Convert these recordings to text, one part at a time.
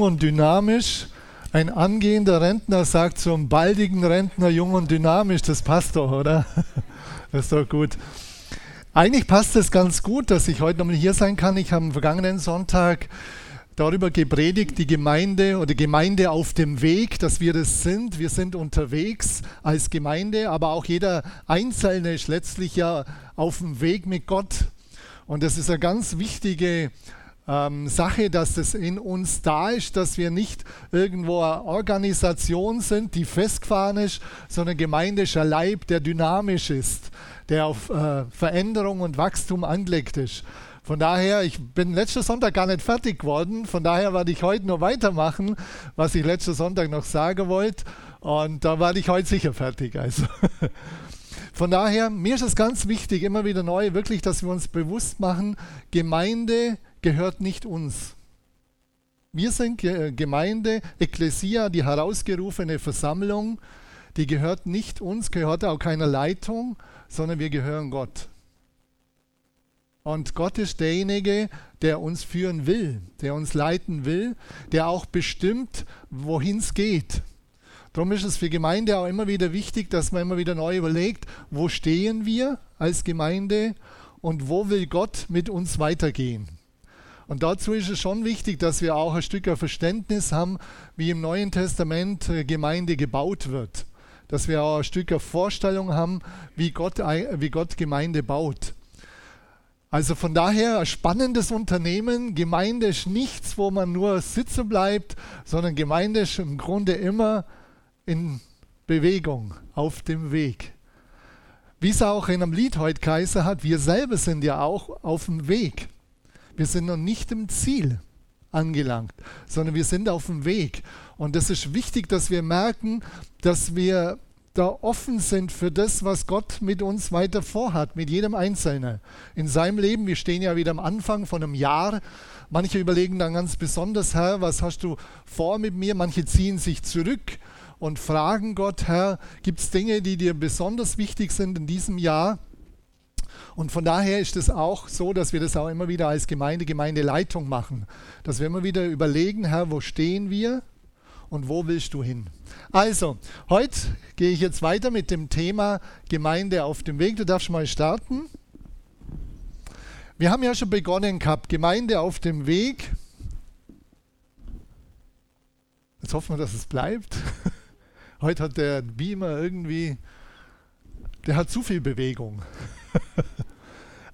und dynamisch. Ein angehender Rentner sagt zum baldigen Rentner jung und dynamisch, das passt doch, oder? Das ist doch gut. Eigentlich passt es ganz gut, dass ich heute nochmal hier sein kann. Ich habe am vergangenen Sonntag darüber gepredigt, die Gemeinde oder Gemeinde auf dem Weg, dass wir das sind. Wir sind unterwegs als Gemeinde, aber auch jeder Einzelne ist letztlich ja auf dem Weg mit Gott. Und das ist eine ganz wichtige ähm, Sache, dass es in uns da ist, dass wir nicht irgendwo eine Organisation sind, die festgefahren ist, sondern Gemeinde ist Leib, der dynamisch ist, der auf äh, Veränderung und Wachstum angelegt ist. Von daher, ich bin letzten Sonntag gar nicht fertig geworden, von daher werde ich heute nur weitermachen, was ich letzten Sonntag noch sagen wollte. Und da werde ich heute sicher fertig. Also. Von daher, mir ist es ganz wichtig, immer wieder neu, wirklich, dass wir uns bewusst machen, Gemeinde gehört nicht uns. Wir sind Gemeinde, Ekklesia, die herausgerufene Versammlung, die gehört nicht uns, gehört auch keiner Leitung, sondern wir gehören Gott. Und Gott ist derjenige, der uns führen will, der uns leiten will, der auch bestimmt, wohin es geht. Darum ist es für Gemeinde auch immer wieder wichtig, dass man immer wieder neu überlegt, wo stehen wir als Gemeinde und wo will Gott mit uns weitergehen. Und dazu ist es schon wichtig, dass wir auch ein Stück Verständnis haben, wie im Neuen Testament äh, Gemeinde gebaut wird. Dass wir auch ein Stück Vorstellung haben, wie Gott, wie Gott Gemeinde baut. Also von daher ein spannendes Unternehmen. Gemeinde ist nichts, wo man nur sitzen bleibt, sondern Gemeinde ist im Grunde immer in Bewegung, auf dem Weg. Wie es auch in einem Lied heute Kaiser hat, wir selber sind ja auch auf dem Weg. Wir sind noch nicht im Ziel angelangt, sondern wir sind auf dem Weg. Und das ist wichtig, dass wir merken, dass wir da offen sind für das, was Gott mit uns weiter vorhat, mit jedem Einzelnen in seinem Leben. Wir stehen ja wieder am Anfang von einem Jahr. Manche überlegen dann ganz besonders, Herr, was hast du vor mit mir? Manche ziehen sich zurück und fragen Gott, Herr, gibt es Dinge, die dir besonders wichtig sind in diesem Jahr? Und von daher ist es auch so, dass wir das auch immer wieder als Gemeinde, Gemeindeleitung machen. Dass wir immer wieder überlegen, Herr, wo stehen wir und wo willst du hin? Also, heute gehe ich jetzt weiter mit dem Thema Gemeinde auf dem Weg. Du darfst mal starten. Wir haben ja schon begonnen gehabt, Gemeinde auf dem Weg. Jetzt hoffen wir, dass es bleibt. Heute hat der Beamer irgendwie, der hat zu viel Bewegung.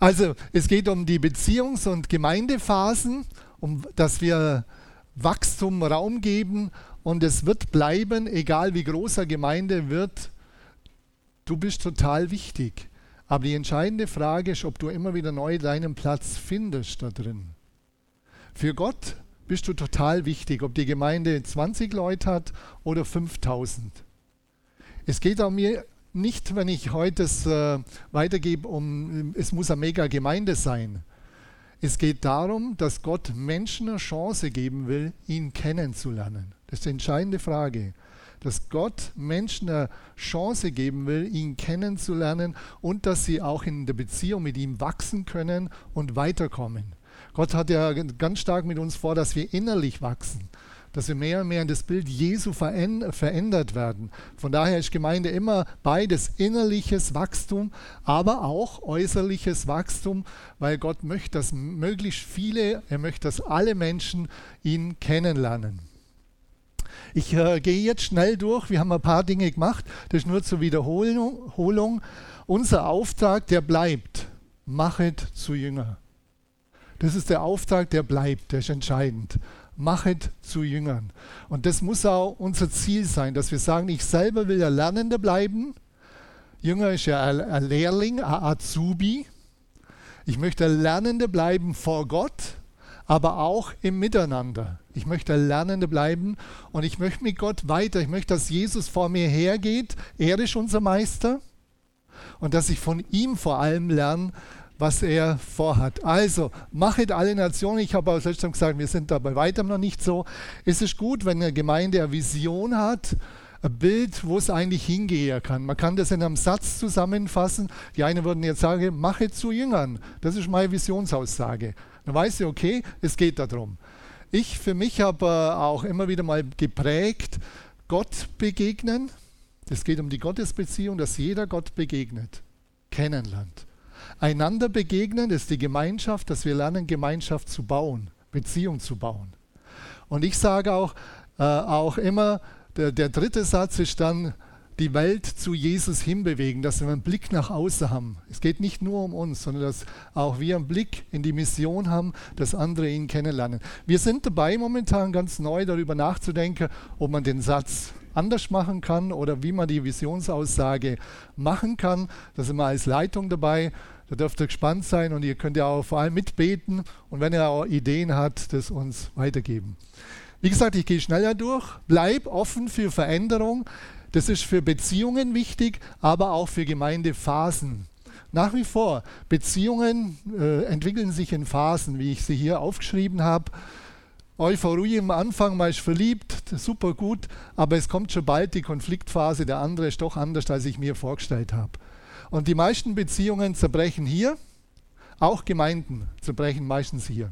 Also es geht um die Beziehungs- und Gemeindephasen, um dass wir Wachstum Raum geben und es wird bleiben, egal wie groß eine Gemeinde wird. Du bist total wichtig. Aber die entscheidende Frage ist, ob du immer wieder neu deinen Platz findest da drin. Für Gott bist du total wichtig, ob die Gemeinde 20 Leute hat oder 5000. Es geht auch mir nicht, wenn ich heute es äh, weitergebe, um es muss eine mega Gemeinde sein. Es geht darum, dass Gott Menschen eine Chance geben will, ihn kennenzulernen. Das ist die entscheidende Frage. Dass Gott Menschen eine Chance geben will, ihn kennenzulernen und dass sie auch in der Beziehung mit ihm wachsen können und weiterkommen. Gott hat ja ganz stark mit uns vor, dass wir innerlich wachsen dass wir mehr und mehr in das Bild Jesu verändert werden. Von daher ist Gemeinde immer beides innerliches Wachstum, aber auch äußerliches Wachstum, weil Gott möchte, dass möglichst viele, er möchte, dass alle Menschen ihn kennenlernen. Ich äh, gehe jetzt schnell durch. Wir haben ein paar Dinge gemacht. Das ist nur zur Wiederholung. Unser Auftrag, der bleibt. Machet zu Jünger. Das ist der Auftrag, der bleibt. Der ist entscheidend machet zu Jüngern. Und das muss auch unser Ziel sein, dass wir sagen, ich selber will der Lernende bleiben. Jünger ist ja ein Lehrling, ein Azubi. Ich möchte Lernende bleiben vor Gott, aber auch im Miteinander. Ich möchte Lernende bleiben und ich möchte mit Gott weiter. Ich möchte, dass Jesus vor mir hergeht. Er ist unser Meister. Und dass ich von ihm vor allem lerne, was er vorhat. Also, machet alle Nationen. Ich habe auch letztens gesagt, wir sind da bei weitem noch nicht so. Es ist gut, wenn eine Gemeinde eine Vision hat, ein Bild, wo es eigentlich hingehen kann. Man kann das in einem Satz zusammenfassen. Die einen würden jetzt sagen, mache zu Jüngern. Das ist meine Visionsaussage. Dann weiß ich, okay, es geht darum. Ich für mich habe äh, auch immer wieder mal geprägt, Gott begegnen. Es geht um die Gottesbeziehung, dass jeder Gott begegnet, kennenlernt. Einander begegnen ist die Gemeinschaft, dass wir lernen, Gemeinschaft zu bauen, Beziehung zu bauen. Und ich sage auch, äh, auch immer, der, der dritte Satz ist dann, die Welt zu Jesus hinbewegen, dass wir einen Blick nach außen haben. Es geht nicht nur um uns, sondern dass auch wir einen Blick in die Mission haben, dass andere ihn kennenlernen. Wir sind dabei, momentan ganz neu darüber nachzudenken, ob man den Satz anders machen kann oder wie man die Visionsaussage machen kann. Da sind wir als Leitung dabei. Da dürft ihr gespannt sein und ihr könnt ja auch vor allem mitbeten und wenn ihr auch Ideen habt, das uns weitergeben. Wie gesagt, ich gehe schneller durch. Bleib offen für Veränderung. Das ist für Beziehungen wichtig, aber auch für Gemeindephasen. Nach wie vor, Beziehungen äh, entwickeln sich in Phasen, wie ich sie hier aufgeschrieben habe. Euphorie am Anfang, man ist verliebt, super gut, aber es kommt schon bald die Konfliktphase, der andere ist doch anders, als ich mir vorgestellt habe. Und die meisten Beziehungen zerbrechen hier, auch Gemeinden zerbrechen meistens hier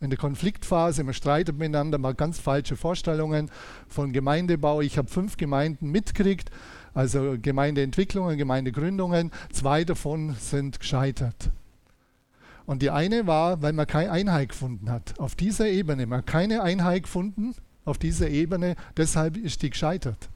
in der Konfliktphase, man streitet miteinander, mal ganz falsche Vorstellungen von Gemeindebau. Ich habe fünf Gemeinden mitgekriegt, also Gemeindeentwicklungen, Gemeindegründungen. Zwei davon sind gescheitert. Und die eine war, weil man keine Einheit gefunden hat. Auf dieser Ebene, man hat keine Einheit gefunden, auf dieser Ebene, deshalb ist die gescheitert.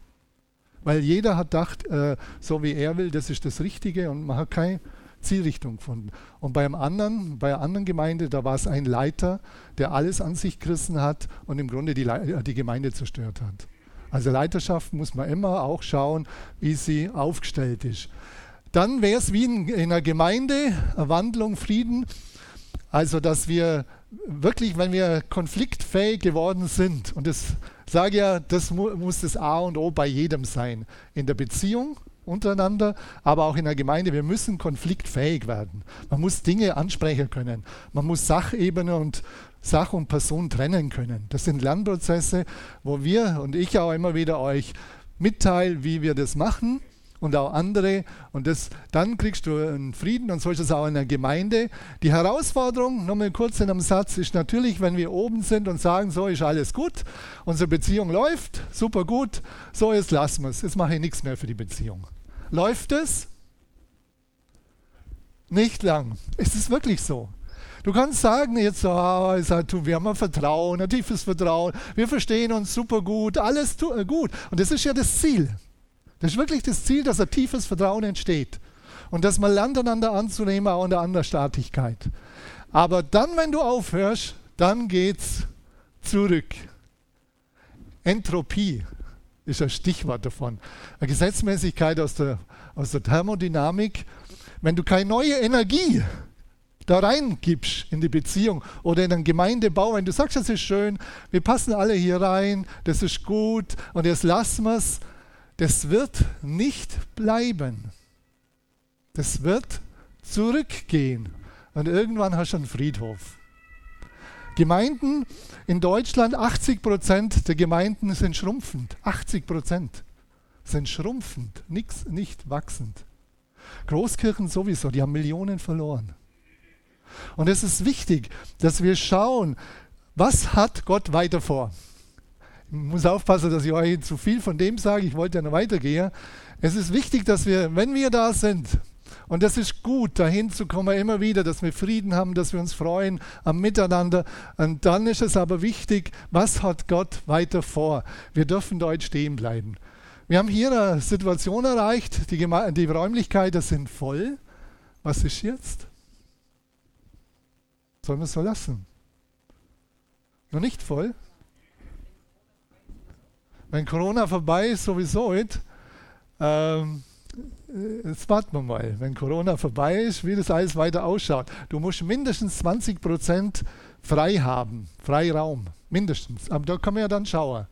Weil jeder hat gedacht, äh, so wie er will, das ist das Richtige und man hat keine Zielrichtung gefunden. Und bei einem anderen, bei einer anderen Gemeinde, da war es ein Leiter, der alles an sich gerissen hat und im Grunde die, die Gemeinde zerstört hat. Also Leiterschaft muss man immer auch schauen, wie sie aufgestellt ist. Dann wäre es wie in, in einer Gemeinde, Wandlung, Frieden. Also, dass wir wirklich, wenn wir konfliktfähig geworden sind, und das sage ja, das mu muss das A und O bei jedem sein, in der Beziehung, untereinander, aber auch in der Gemeinde. Wir müssen konfliktfähig werden. Man muss Dinge ansprechen können. Man muss Sachebene und Sach und Person trennen können. Das sind Lernprozesse, wo wir und ich auch immer wieder euch mitteilen, wie wir das machen und auch andere. Und das, dann kriegst du einen Frieden und so ist es auch in der Gemeinde. Die Herausforderung, nochmal kurz in einem Satz, ist natürlich, wenn wir oben sind und sagen, so ist alles gut, unsere Beziehung läuft, super gut, so jetzt lassen wir es, jetzt mache ich nichts mehr für die Beziehung. Läuft es? Nicht lang. Es ist wirklich so. Du kannst sagen jetzt, oh, wir haben ein Vertrauen, ein tiefes Vertrauen, wir verstehen uns super gut, alles gut. Und das ist ja das Ziel. Das ist wirklich das Ziel, dass ein tiefes Vertrauen entsteht und dass man lernt, einander anzunehmen, auch in der Andersstaatlichkeit. Aber dann, wenn du aufhörst, dann geht's zurück. Entropie ist ein Stichwort davon. Eine Gesetzmäßigkeit aus der, aus der Thermodynamik. Wenn du keine neue Energie da reingibst in die Beziehung oder in einen Gemeindebau, wenn du sagst, das ist schön, wir passen alle hier rein, das ist gut und jetzt lassen wir es, das wird nicht bleiben. Das wird zurückgehen. Und irgendwann hast du einen Friedhof. Gemeinden in Deutschland, 80 Prozent der Gemeinden sind schrumpfend. 80 Prozent sind schrumpfend, nix, nicht wachsend. Großkirchen sowieso, die haben Millionen verloren. Und es ist wichtig, dass wir schauen, was hat Gott weiter vor? Muss aufpassen, dass ich euch zu viel von dem sage. Ich wollte ja noch weitergehen. Es ist wichtig, dass wir, wenn wir da sind, und das ist gut, dahin zu kommen, immer wieder, dass wir Frieden haben, dass wir uns freuen am Miteinander. Und dann ist es aber wichtig, was hat Gott weiter vor? Wir dürfen dort stehen bleiben. Wir haben hier eine Situation erreicht, die, Geme die Räumlichkeiten sind voll. Was ist jetzt? Sollen wir es so lassen? Noch nicht voll? Wenn Corona vorbei ist, sowieso nicht. Ähm, jetzt warten wir mal, wenn Corona vorbei ist, wie das alles weiter ausschaut. Du musst mindestens 20 Prozent frei haben, Freiraum, mindestens. Aber da kann man ja dann schauen.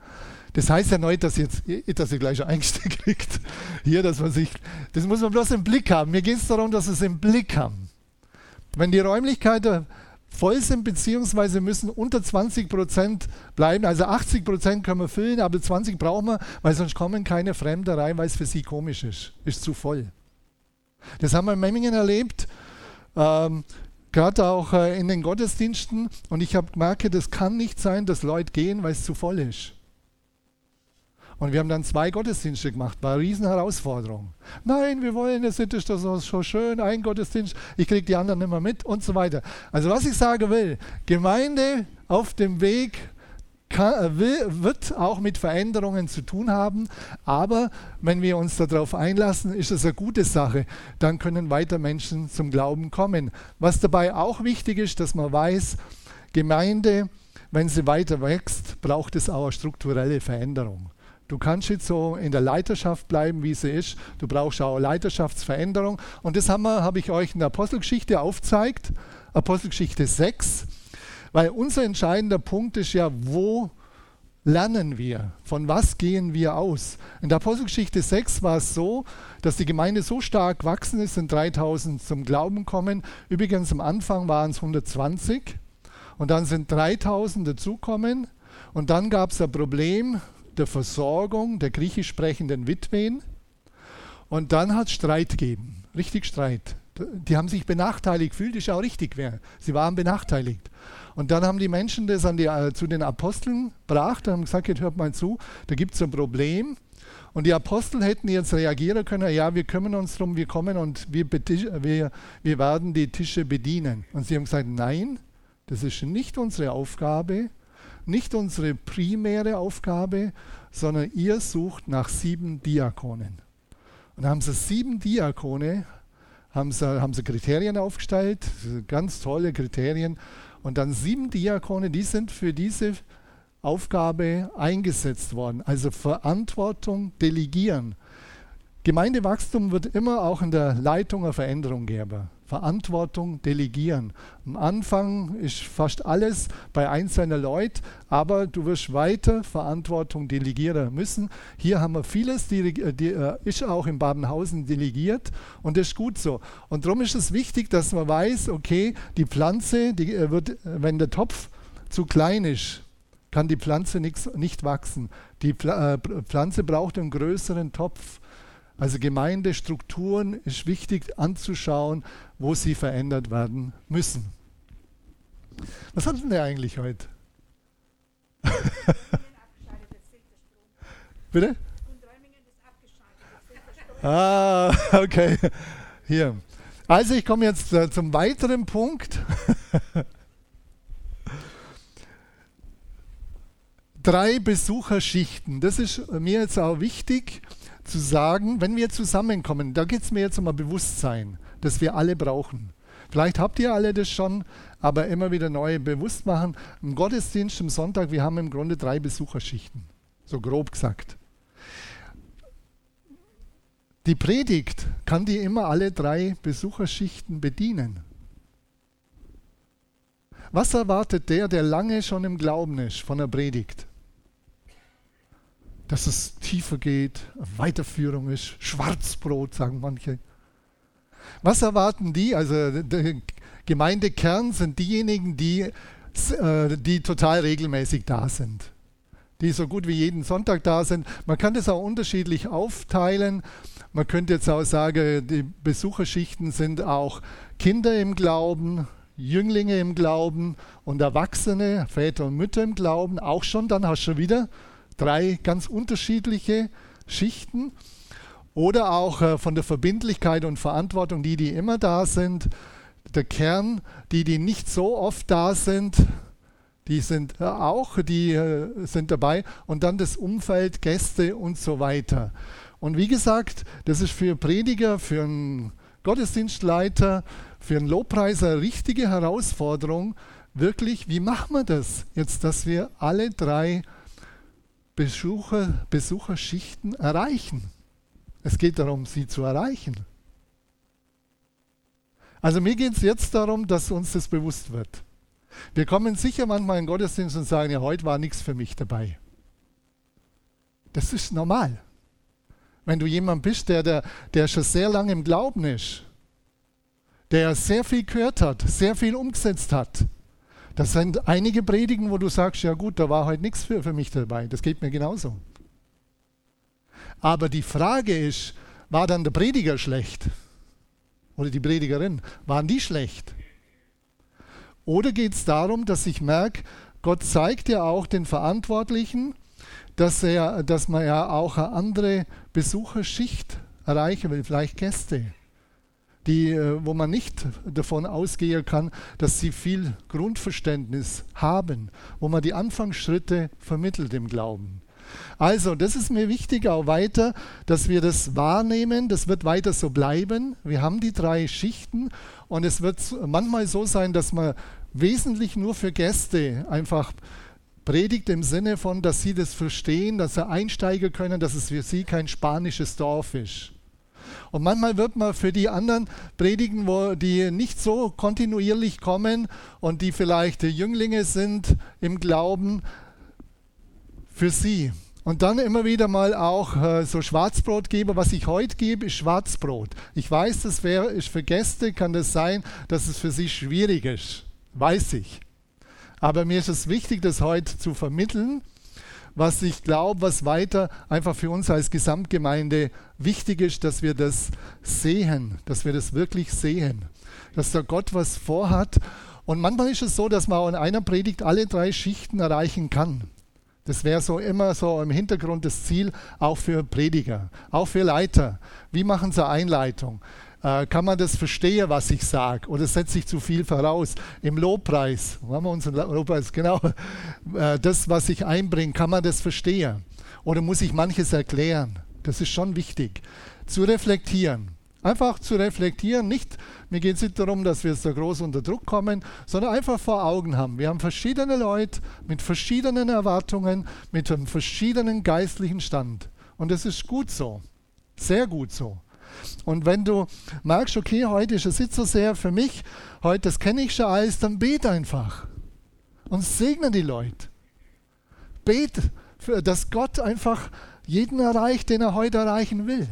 Das heißt ja nicht, dass jetzt, dass ihr gleich Ängste kriegt. Hier, dass man sich, das muss man bloß im Blick haben. Mir geht es darum, dass wir es im Blick haben. Wenn die Räumlichkeiten voll sind, beziehungsweise müssen unter 20 Prozent bleiben. Also 80 Prozent können wir füllen, aber 20 brauchen wir, weil sonst kommen keine Fremde rein, weil es für sie komisch ist. Ist zu voll. Das haben wir in Memmingen erlebt. Ähm, gerade auch äh, in den Gottesdiensten. Und ich habe gemerkt, das kann nicht sein, dass Leute gehen, weil es zu voll ist. Und wir haben dann zwei Gottesdienste gemacht, war eine riesen Herausforderung. Nein, wir wollen, es ist das so schön, ein Gottesdienst, ich kriege die anderen nicht mehr mit und so weiter. Also was ich sagen will, Gemeinde auf dem Weg kann, will, wird auch mit Veränderungen zu tun haben, aber wenn wir uns darauf einlassen, ist es eine gute Sache. Dann können weiter Menschen zum Glauben kommen. Was dabei auch wichtig ist, dass man weiß, Gemeinde, wenn sie weiter wächst, braucht es auch eine strukturelle Veränderung. Du kannst jetzt so in der Leiterschaft bleiben, wie sie ist. Du brauchst auch Leiterschaftsveränderung. Und das habe hab ich euch in der Apostelgeschichte aufgezeigt. Apostelgeschichte 6. Weil unser entscheidender Punkt ist ja, wo lernen wir? Von was gehen wir aus? In der Apostelgeschichte 6 war es so, dass die Gemeinde so stark gewachsen ist, sind 3000 zum Glauben kommen. Übrigens am Anfang waren es 120 und dann sind 3000 dazukommen. Und dann gab es ein Problem, der Versorgung der griechisch sprechenden Witwen. Und dann hat es Streit gegeben, richtig Streit. Die haben sich benachteiligt gefühlt, ist auch richtig. Sie waren benachteiligt. Und dann haben die Menschen das die, äh, zu den Aposteln gebracht und haben gesagt, jetzt hört mal zu, da gibt es ein Problem. Und die Apostel hätten jetzt reagieren können, ja, wir kümmern uns darum, wir kommen und wir, wir, wir werden die Tische bedienen. Und sie haben gesagt, nein, das ist nicht unsere Aufgabe, nicht unsere primäre Aufgabe, sondern ihr sucht nach sieben Diakonen. Und da haben sie sieben Diakone, haben sie, haben sie Kriterien aufgestellt, ganz tolle Kriterien. Und dann sieben Diakone, die sind für diese Aufgabe eingesetzt worden. Also Verantwortung delegieren. Gemeindewachstum wird immer auch in der Leitung eine Veränderung geben. Verantwortung delegieren. Am Anfang ist fast alles bei einzelner Leuten, aber du wirst weiter Verantwortung delegieren müssen. Hier haben wir vieles, die, äh, ist auch in Babenhausen delegiert und das ist gut so. Und darum ist es wichtig, dass man weiß, okay, die Pflanze, die äh, wird, wenn der Topf zu klein ist, kann die Pflanze nix, nicht wachsen. Die äh, Pflanze braucht einen größeren Topf. Also Gemeindestrukturen ist wichtig anzuschauen, wo sie verändert werden müssen. Was hatten wir eigentlich heute? Bitte? Ah, okay. Hier. Also ich komme jetzt äh, zum weiteren Punkt. Drei Besucherschichten. Das ist mir jetzt auch wichtig zu sagen, wenn wir zusammenkommen, da geht es mir jetzt um ein Bewusstsein, das wir alle brauchen. Vielleicht habt ihr alle das schon, aber immer wieder neu bewusst machen. Im Gottesdienst am Sonntag, wir haben im Grunde drei Besucherschichten, so grob gesagt. Die Predigt kann die immer alle drei Besucherschichten bedienen. Was erwartet der, der lange schon im Glauben ist von der Predigt? Dass es tiefer geht, Weiterführung ist, Schwarzbrot, sagen manche. Was erwarten die? Also der Gemeindekern sind diejenigen, die, äh, die total regelmäßig da sind, die so gut wie jeden Sonntag da sind. Man kann das auch unterschiedlich aufteilen. Man könnte jetzt auch sagen, die Besucherschichten sind auch Kinder im Glauben, Jünglinge im Glauben und Erwachsene, Väter und Mütter im Glauben, auch schon, dann hast du wieder drei ganz unterschiedliche Schichten. Oder auch äh, von der Verbindlichkeit und Verantwortung, die, die immer da sind. Der Kern, die, die nicht so oft da sind, die sind äh, auch, die äh, sind dabei. Und dann das Umfeld, Gäste und so weiter. Und wie gesagt, das ist für Prediger, für einen Gottesdienstleiter, für einen Lobpreiser eine richtige Herausforderung. Wirklich, wie machen wir das jetzt, dass wir alle drei Besucher, Besucherschichten erreichen. Es geht darum, sie zu erreichen. Also mir geht es jetzt darum, dass uns das bewusst wird. Wir kommen sicher manchmal in den Gottesdienst und sagen, ja, heute war nichts für mich dabei. Das ist normal. Wenn du jemand bist, der, der, der schon sehr lange im Glauben ist, der sehr viel gehört hat, sehr viel umgesetzt hat, das sind einige Predigen, wo du sagst, ja gut, da war heute nichts für, für mich dabei. Das geht mir genauso. Aber die Frage ist, war dann der Prediger schlecht? Oder die Predigerin? Waren die schlecht? Oder geht es darum, dass ich merke, Gott zeigt ja auch den Verantwortlichen, dass, er, dass man ja auch eine andere Besucherschicht erreichen will, vielleicht Gäste, die, äh, wo man nicht davon ausgehen kann, dass sie viel Grundverständnis haben, wo man die Anfangsschritte vermittelt im Glauben. Also, das ist mir wichtig auch weiter, dass wir das wahrnehmen. Das wird weiter so bleiben. Wir haben die drei Schichten und es wird manchmal so sein, dass man wesentlich nur für Gäste einfach predigt im Sinne von, dass sie das verstehen, dass sie einsteigen können, dass es für sie kein spanisches Dorf ist. Und manchmal wird man für die anderen predigen, wo die nicht so kontinuierlich kommen und die vielleicht Jünglinge sind im Glauben, für sie. Und dann immer wieder mal auch äh, so Schwarzbrot gebe. Was ich heute gebe, ist Schwarzbrot. Ich weiß, das wäre ist für Gäste, kann das sein, dass es für sie schwierig ist. Weiß ich. Aber mir ist es wichtig, das heute zu vermitteln, was ich glaube, was weiter einfach für uns als Gesamtgemeinde wichtig ist, dass wir das sehen, dass wir das wirklich sehen, dass da Gott was vorhat. Und manchmal ist es so, dass man in einer Predigt alle drei Schichten erreichen kann. Das wäre so immer so im Hintergrund das Ziel, auch für Prediger, auch für Leiter. Wie machen sie Einleitung? Äh, kann man das verstehen, was ich sage? Oder setze ich zu viel voraus? Im Lobpreis, haben wir unseren Lobpreis? Genau, äh, das, was ich einbringe, kann man das verstehen? Oder muss ich manches erklären? Das ist schon wichtig. Zu reflektieren. Einfach zu reflektieren, nicht, mir geht es nicht darum, dass wir da groß unter Druck kommen, sondern einfach vor Augen haben. Wir haben verschiedene Leute mit verschiedenen Erwartungen, mit einem verschiedenen geistlichen Stand. Und das ist gut so. Sehr gut so. Und wenn du merkst, okay, heute ist es nicht so sehr für mich, heute das kenne ich schon alles, dann bet einfach. Und segne die Leute. Bet, dass Gott einfach jeden erreicht, den er heute erreichen will.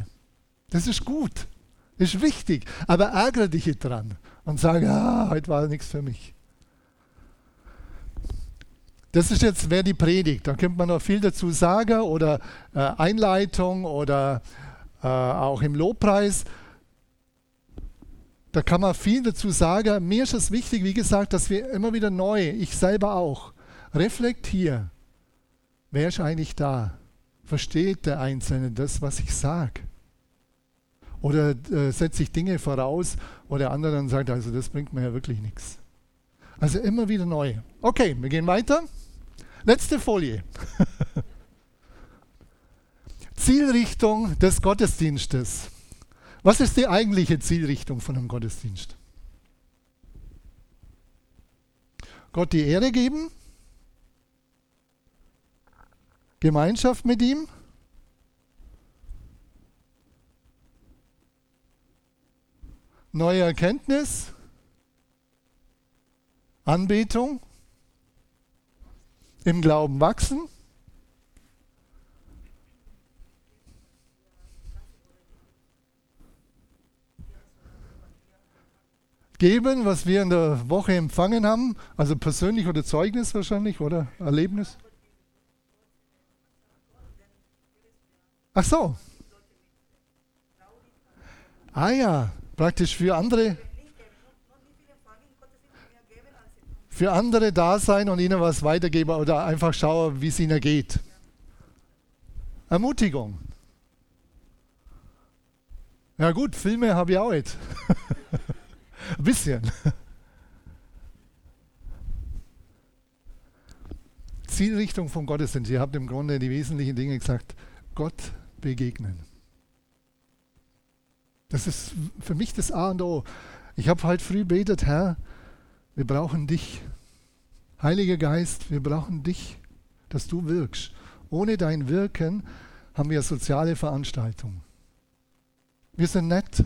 Das ist gut. Ist wichtig, aber ärgere dich nicht dran und sage, ah, heute war nichts für mich. Das ist jetzt, wäre die Predigt. Da könnte man noch viel dazu sagen oder äh, Einleitung oder äh, auch im Lobpreis. Da kann man viel dazu sagen. Mir ist es wichtig, wie gesagt, dass wir immer wieder neu, ich selber auch, reflektieren. Wer ist eigentlich da? Versteht der Einzelne das, was ich sage? Oder äh, setze ich Dinge voraus, wo der andere dann sagt, also das bringt mir ja wirklich nichts. Also immer wieder neu. Okay, wir gehen weiter. Letzte Folie. Zielrichtung des Gottesdienstes. Was ist die eigentliche Zielrichtung von einem Gottesdienst? Gott die Ehre geben, Gemeinschaft mit ihm, neue Erkenntnis, Anbetung, im Glauben wachsen. Geben, was wir in der Woche empfangen haben, also persönlich oder Zeugnis wahrscheinlich oder Erlebnis. Ach so. Ah ja, praktisch für andere, für andere da sein und ihnen was weitergeben oder einfach schauen, wie es ihnen geht. Ermutigung. Ja gut, Filme habe ich auch jetzt. Bisschen. Zielrichtung von Gottesdienst. Ihr habt im Grunde die wesentlichen Dinge gesagt. Gott begegnen. Das ist für mich das A und O. Ich habe heute früh betet, Herr, wir brauchen dich. Heiliger Geist, wir brauchen dich, dass du wirkst. Ohne dein Wirken haben wir soziale Veranstaltungen. Wir sind nett,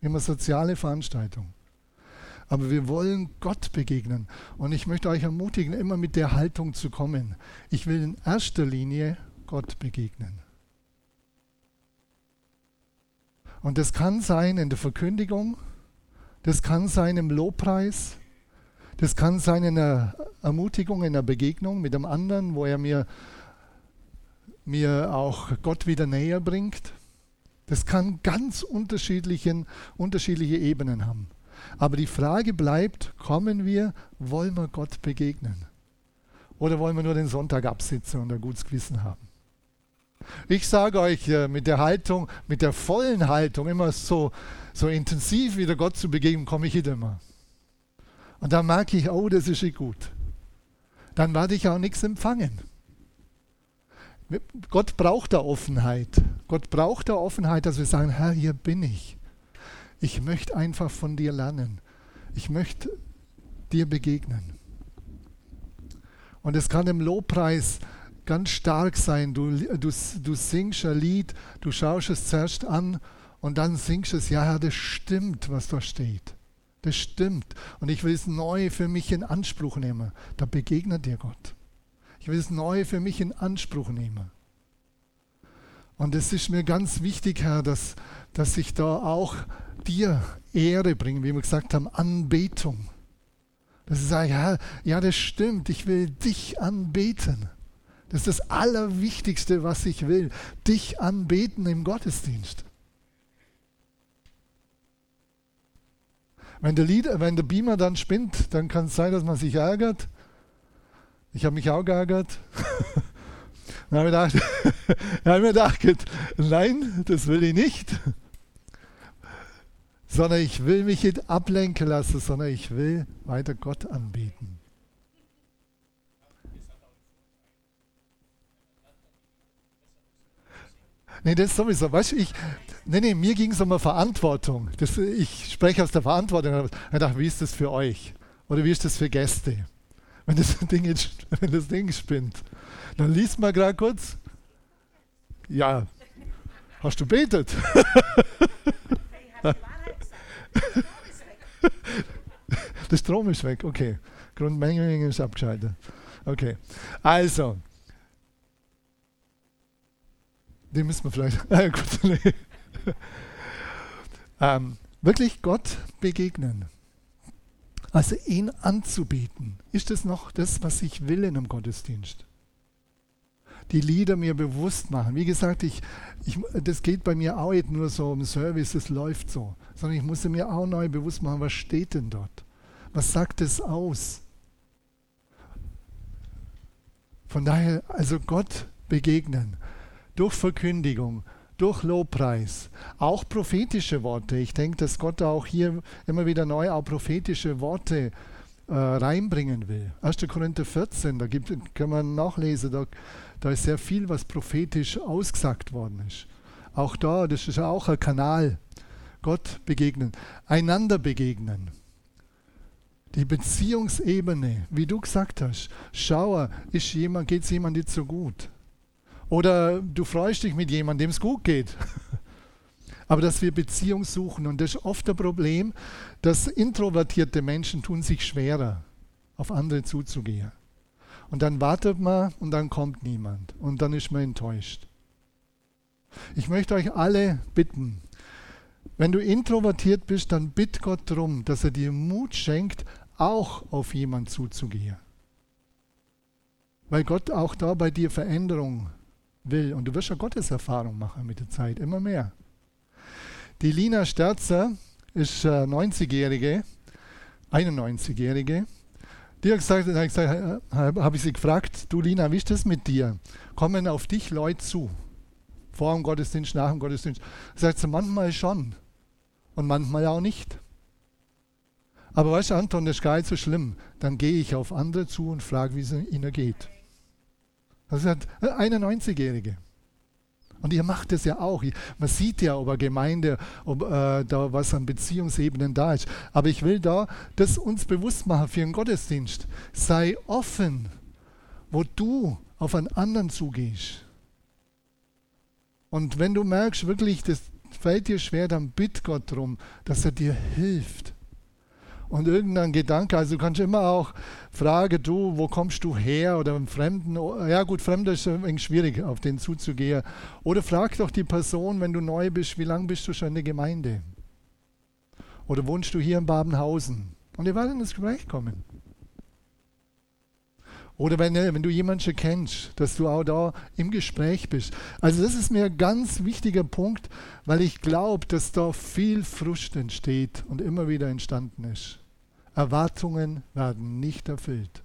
eine soziale Veranstaltung. Aber wir wollen Gott begegnen. Und ich möchte euch ermutigen, immer mit der Haltung zu kommen. Ich will in erster Linie Gott begegnen. Und das kann sein in der Verkündigung, das kann sein im Lobpreis, das kann sein in der Ermutigung, in der Begegnung mit dem anderen, wo er mir, mir auch Gott wieder näher bringt. Das kann ganz unterschiedliche Ebenen haben. Aber die Frage bleibt, kommen wir, wollen wir Gott begegnen? Oder wollen wir nur den Sonntag absitzen und ein gutes Gewissen haben? Ich sage euch äh, mit der Haltung, mit der vollen Haltung, immer so, so intensiv wieder Gott zu begegnen, komme ich immer. Und dann merke ich, oh, das ist nicht gut. Dann werde ich auch nichts empfangen. Gott braucht da Offenheit. Gott braucht da Offenheit, dass wir sagen, Herr, hier bin ich. Ich möchte einfach von dir lernen. Ich möchte dir begegnen. Und es kann im Lobpreis ganz stark sein. Du, du, du singst ein Lied, du schaust es zuerst an und dann singst es, ja, Herr, das stimmt, was da steht. Das stimmt. Und ich will es neu für mich in Anspruch nehmen. Da begegnet dir Gott. Ich will es neu für mich in Anspruch nehmen. Und es ist mir ganz wichtig, Herr, dass, dass ich da auch dir Ehre bringe, wie wir gesagt haben, Anbetung. Dass ich sage, ja, ja, das stimmt, ich will dich anbeten. Das ist das Allerwichtigste, was ich will. Dich anbeten im Gottesdienst. Wenn der, Lied, wenn der Beamer dann spinnt, dann kann es sein, dass man sich ärgert. Ich habe mich auch geärgert. dann habe ich, gedacht, hab mir gedacht, nein, das will ich nicht. Sondern ich will mich nicht ablenken lassen, sondern ich will weiter Gott anbeten. Nee, das sowieso. Weißt du, ich, nee, nee, mir ging es um eine Verantwortung. Das, ich spreche aus der Verantwortung. Ich dachte, wie ist das für euch? Oder wie ist das für Gäste? Wenn das Ding, wenn das Ding spinnt. Dann liest mal gerade kurz. Ja, hast du betet? Der Strom ist weg, okay. Grundmenge ist abgeschaltet. Okay, also, den müssen wir vielleicht. Ah, gut, nee. ähm, wirklich Gott begegnen. Also ihn anzubeten. Ist das noch das, was ich will in einem Gottesdienst? Die Lieder mir bewusst machen. Wie gesagt, ich, ich, das geht bei mir auch nicht nur so um Service, es läuft so, sondern ich muss mir auch neu bewusst machen, was steht denn dort? Was sagt es aus? Von daher, also Gott begegnen durch Verkündigung, durch Lobpreis, auch prophetische Worte. Ich denke, dass Gott auch hier immer wieder neu auch prophetische Worte äh, reinbringen will. 1. Korinther 14, da gibt, kann man nachlesen, da, da ist sehr viel, was prophetisch ausgesagt worden ist. Auch da, das ist ja auch ein Kanal. Gott begegnen, einander begegnen. Die Beziehungsebene, wie du gesagt hast, schau, ist jemand, geht es jemandem nicht so gut? Oder du freust dich mit jemandem, dem es gut geht. Aber dass wir Beziehung suchen. Und das ist oft ein Problem, dass introvertierte Menschen tun sich schwerer, auf andere zuzugehen. Und dann wartet man und dann kommt niemand. Und dann ist man enttäuscht. Ich möchte euch alle bitten, wenn du introvertiert bist, dann bitt Gott darum, dass er dir Mut schenkt, auch auf jemanden zuzugehen. Weil Gott auch da bei dir Veränderung will. Und du wirst ja Gotteserfahrung machen mit der Zeit, immer mehr. Die Lina Sterzer ist äh, 90-Jährige, 91-Jährige. Die hat gesagt, hat gesagt habe ich sie gefragt, du Lina, wie ist das mit dir? Kommen auf dich Leute zu? Vor dem Gottesdienst, nach dem Gottesdienst? Sagt sie, manchmal schon und manchmal auch nicht. Aber weißt du, Anton, das ist gar nicht so schlimm. Dann gehe ich auf andere zu und frage, wie es ihnen geht. Das ist eine 90-Jährige. Und ihr macht es ja auch. Man sieht ja, ob eine Gemeinde, ob äh, da was an Beziehungsebenen da ist. Aber ich will da das uns bewusst machen für einen Gottesdienst. Sei offen, wo du auf einen anderen zugehst. Und wenn du merkst, wirklich, das fällt dir schwer, dann bitt Gott darum, dass er dir hilft und irgendein Gedanke. Also du kannst immer auch fragen, du, wo kommst du her? Oder einem Fremden. Ja gut, Fremder ist ein wenig schwierig, auf den zuzugehen. Oder frag doch die Person, wenn du neu bist, wie lange bist du schon in der Gemeinde? Oder wohnst du hier in Babenhausen? Und ihr werdet ins Gespräch kommen. Oder wenn, wenn du jemanden schon kennst, dass du auch da im Gespräch bist. Also das ist mir ein ganz wichtiger Punkt, weil ich glaube, dass da viel Frust entsteht und immer wieder entstanden ist. Erwartungen werden nicht erfüllt.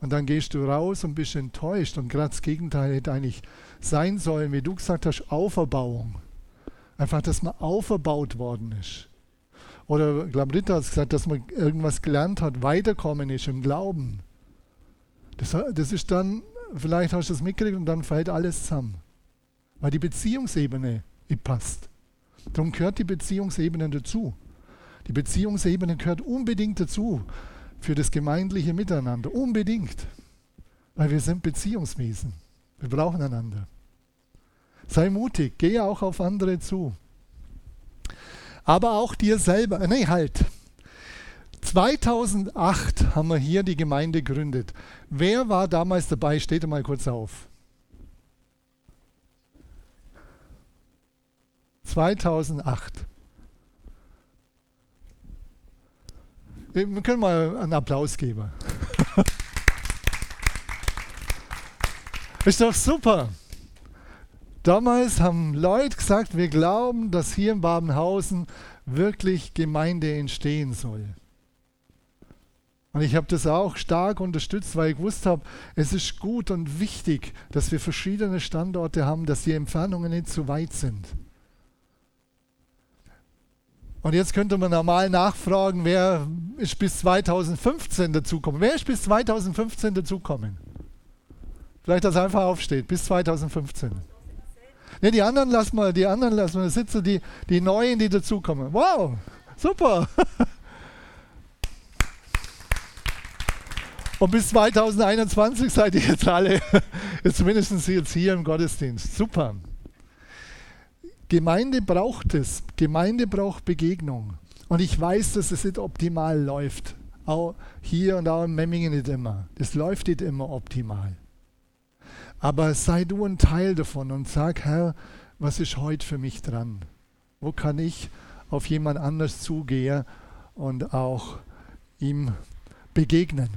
Und dann gehst du raus und bist enttäuscht. Und gerade das Gegenteil hätte eigentlich sein sollen, wie du gesagt hast, Auferbauung. Einfach, dass man auferbaut worden ist. Oder ich glaube, Ritter hat gesagt, dass man irgendwas gelernt hat, weiterkommen ist im Glauben. Das, das ist dann, vielleicht hast du das mitgekriegt und dann fällt alles zusammen. Weil die Beziehungsebene passt. Darum gehört die Beziehungsebene dazu. Die Beziehungsebene gehört unbedingt dazu für das gemeindliche Miteinander. Unbedingt. Weil wir sind Beziehungswesen. Wir brauchen einander. Sei mutig, gehe auch auf andere zu. Aber auch dir selber. Nee, halt. 2008 haben wir hier die Gemeinde gegründet. Wer war damals dabei? Steht mal kurz auf. 2008. Wir können mal einen Applaus geben. Ist doch super. Damals haben Leute gesagt, wir glauben, dass hier in Babenhausen wirklich Gemeinde entstehen soll. Und ich habe das auch stark unterstützt, weil ich gewusst habe, es ist gut und wichtig, dass wir verschiedene Standorte haben, dass die Entfernungen nicht zu weit sind. Und jetzt könnte man normal nachfragen, wer ist bis 2015 dazukommen. Wer ist bis 2015 dazukommen? Vielleicht, dass er einfach aufsteht, bis 2015. Ne, die anderen lassen wir, die anderen lassen wir sitzen, die, die Neuen, die dazukommen. Wow, super. Und bis 2021 seid ihr jetzt alle, zumindest jetzt hier im Gottesdienst. Super. Gemeinde braucht es. Gemeinde braucht Begegnung. Und ich weiß, dass es nicht optimal läuft. Auch hier und auch in Memmingen nicht immer. Das läuft nicht immer optimal. Aber sei du ein Teil davon und sag, Herr, was ist heute für mich dran? Wo kann ich auf jemand anders zugehen und auch ihm begegnen?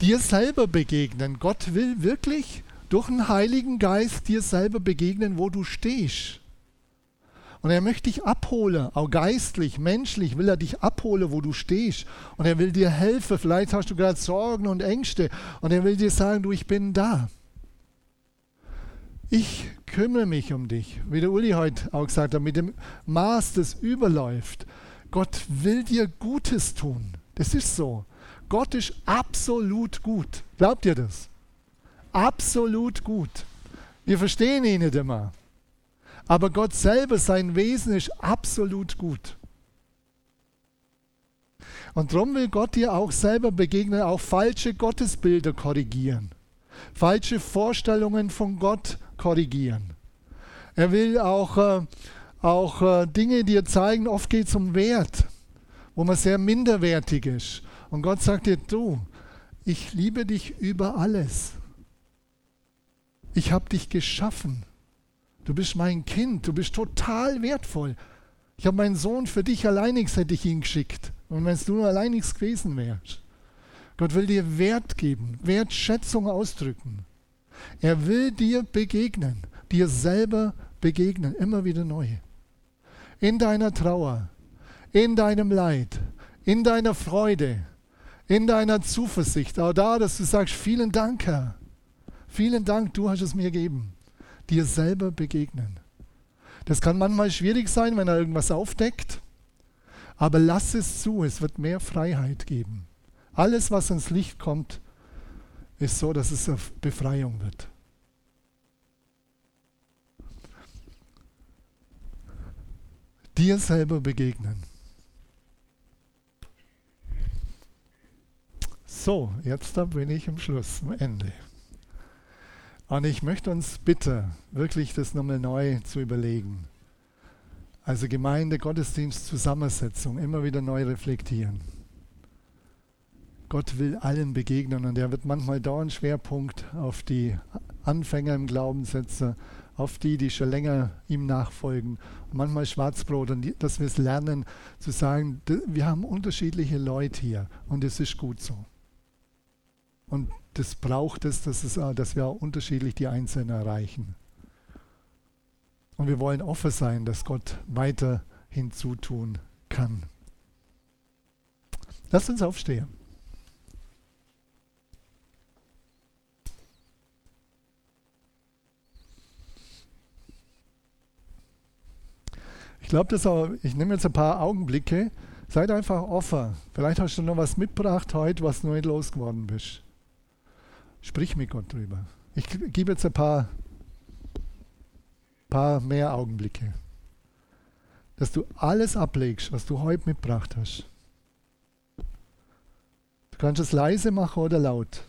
Dir selber begegnen. Gott will wirklich durch den Heiligen Geist dir selber begegnen, wo du stehst. Und er möchte dich abholen, auch geistlich, menschlich will er dich abholen, wo du stehst. Und er will dir helfen. Vielleicht hast du gerade Sorgen und Ängste. Und er will dir sagen, du, ich bin da. Ich kümmere mich um dich. Wie der Uli heute auch gesagt hat, mit dem Maß, das überläuft. Gott will dir Gutes tun. Das ist so. Gott ist absolut gut. Glaubt ihr das? Absolut gut. Wir verstehen ihn nicht immer. Aber Gott selber, sein Wesen ist absolut gut. Und darum will Gott dir auch selber begegnen, auch falsche Gottesbilder korrigieren, falsche Vorstellungen von Gott korrigieren. Er will auch, äh, auch äh, Dinge dir zeigen, oft geht es um Wert, wo man sehr minderwertig ist. Und Gott sagt dir, du, ich liebe dich über alles. Ich habe dich geschaffen. Du bist mein Kind, du bist total wertvoll. Ich habe meinen Sohn für dich alleinigs hätte ich ihn geschickt. Und wenn es nur alleinigs gewesen wärst. Gott will dir Wert geben, Wertschätzung ausdrücken. Er will dir begegnen, dir selber begegnen, immer wieder neu. In deiner Trauer, in deinem Leid, in deiner Freude, in deiner Zuversicht. Auch da, dass du sagst, vielen Dank, Herr. Vielen Dank, du hast es mir gegeben dir selber begegnen. Das kann manchmal schwierig sein, wenn er irgendwas aufdeckt, aber lass es zu, es wird mehr Freiheit geben. Alles, was ins Licht kommt, ist so, dass es auf Befreiung wird. Dir selber begegnen. So, jetzt bin ich am Schluss, am Ende. Und ich möchte uns bitten, wirklich das nochmal neu zu überlegen. Also Gemeinde, Gottesdienst, Zusammensetzung, immer wieder neu reflektieren. Gott will allen begegnen und er wird manchmal da einen Schwerpunkt auf die Anfänger im Glauben setzen, auf die, die schon länger ihm nachfolgen. Und manchmal Schwarzbrot und dass wir es lernen zu sagen, wir haben unterschiedliche Leute hier und es ist gut so. Und das braucht es, dass, es, dass wir auch unterschiedlich die Einzelnen erreichen. Und wir wollen offen sein, dass Gott weiter hinzutun kann. Lasst uns aufstehen. Ich glaube, ich nehme jetzt ein paar Augenblicke. Seid einfach offen. Vielleicht hast du noch was mitgebracht heute, was du nicht losgeworden bist. Sprich mit Gott drüber. Ich gebe jetzt ein paar, paar mehr Augenblicke. Dass du alles ablegst, was du heute mitgebracht hast. Du kannst es leise machen oder laut.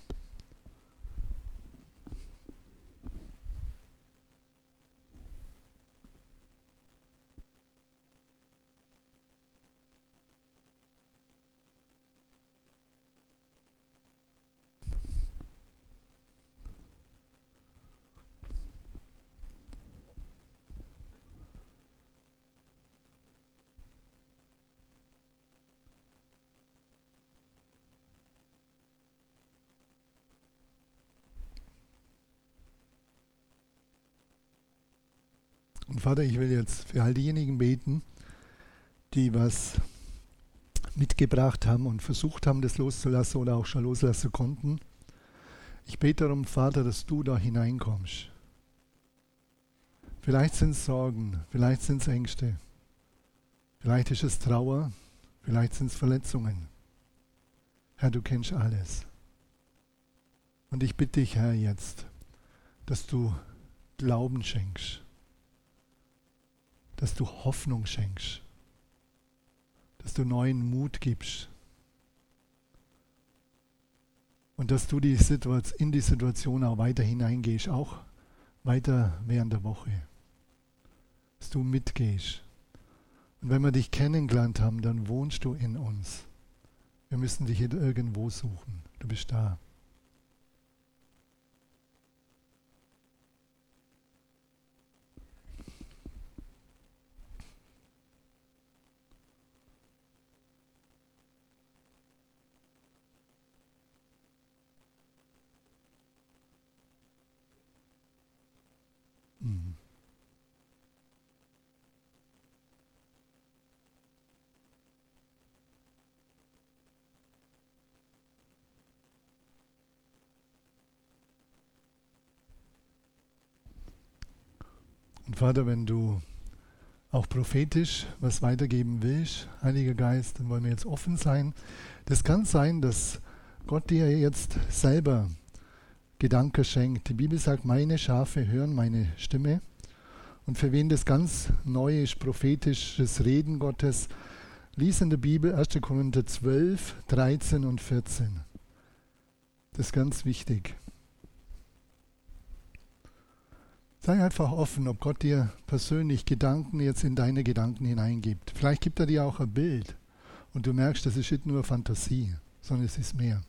Und Vater, ich will jetzt für all diejenigen beten, die was mitgebracht haben und versucht haben, das loszulassen oder auch schon loslassen konnten. Ich bete darum, Vater, dass du da hineinkommst. Vielleicht sind es Sorgen, vielleicht sind es Ängste, vielleicht ist es Trauer, vielleicht sind es Verletzungen. Herr, du kennst alles. Und ich bitte dich, Herr, jetzt, dass du Glauben schenkst dass du Hoffnung schenkst, dass du neuen Mut gibst und dass du die in die Situation auch weiter hineingehst, auch weiter während der Woche, dass du mitgehst. Und wenn wir dich kennengelernt haben, dann wohnst du in uns. Wir müssen dich irgendwo suchen. Du bist da. Und Vater, wenn du auch prophetisch was weitergeben willst, Heiliger Geist, dann wollen wir jetzt offen sein. Das kann sein, dass Gott dir jetzt selber Gedanken schenkt. Die Bibel sagt, meine Schafe hören meine Stimme. Und für wen das ganz neu ist, prophetisches Reden Gottes, lies in der Bibel 1. Korinther 12, 13 und 14. Das ist ganz wichtig. Sei einfach offen, ob Gott dir persönlich Gedanken jetzt in deine Gedanken hineingibt. Vielleicht gibt er dir auch ein Bild und du merkst, das ist nicht nur Fantasie, sondern es ist mehr.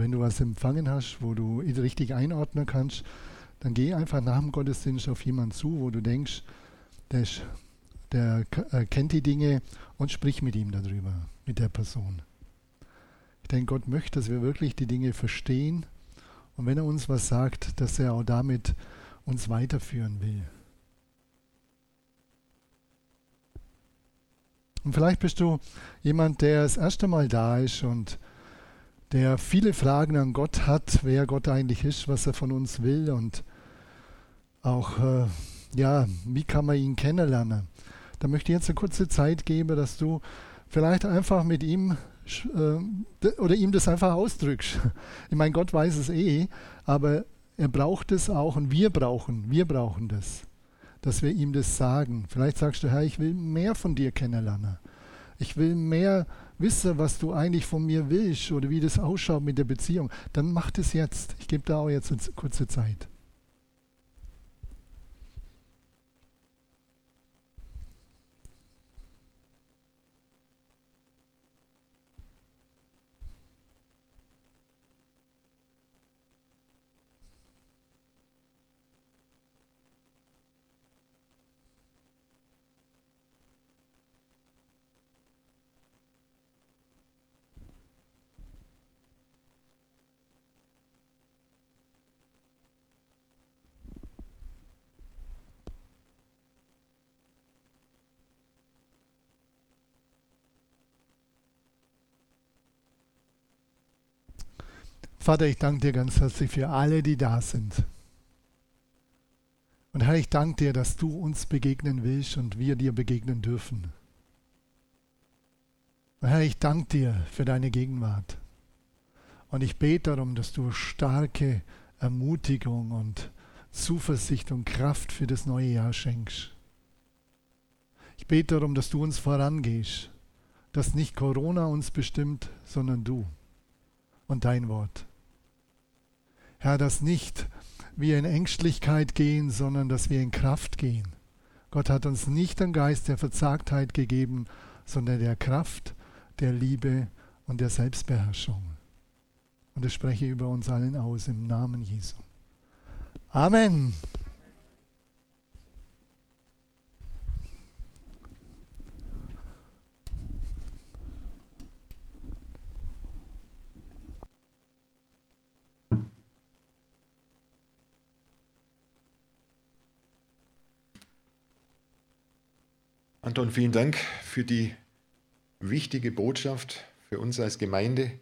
Wenn du was empfangen hast, wo du richtig einordnen kannst, dann geh einfach nach dem Gottesdienst auf jemanden zu, wo du denkst, der, ist, der äh, kennt die Dinge und sprich mit ihm darüber, mit der Person. Ich denke, Gott möchte, dass wir wirklich die Dinge verstehen und wenn er uns was sagt, dass er auch damit uns weiterführen will. Und vielleicht bist du jemand, der das erste Mal da ist und der viele Fragen an Gott hat, wer Gott eigentlich ist, was er von uns will und auch, äh, ja, wie kann man ihn kennenlernen. Da möchte ich jetzt eine kurze Zeit geben, dass du vielleicht einfach mit ihm äh, oder ihm das einfach ausdrückst. Ich meine, Gott weiß es eh, aber er braucht es auch und wir brauchen, wir brauchen das, dass wir ihm das sagen. Vielleicht sagst du, Herr, ich will mehr von dir kennenlernen. Ich will mehr wisse, was du eigentlich von mir willst oder wie das ausschaut mit der Beziehung, dann mach das jetzt. Ich gebe da auch jetzt eine kurze Zeit. Vater, ich danke dir ganz herzlich für alle, die da sind. Und Herr, ich danke dir, dass du uns begegnen willst und wir dir begegnen dürfen. Und Herr, ich danke dir für deine Gegenwart. Und ich bete darum, dass du starke Ermutigung und Zuversicht und Kraft für das neue Jahr schenkst. Ich bete darum, dass du uns vorangehst, dass nicht Corona uns bestimmt, sondern du und dein Wort. Herr, dass nicht wir in Ängstlichkeit gehen, sondern dass wir in Kraft gehen. Gott hat uns nicht den Geist der Verzagtheit gegeben, sondern der Kraft, der Liebe und der Selbstbeherrschung. Und das spreche ich über uns allen aus im Namen Jesu. Amen. Anton, vielen Dank für die wichtige Botschaft für uns als Gemeinde.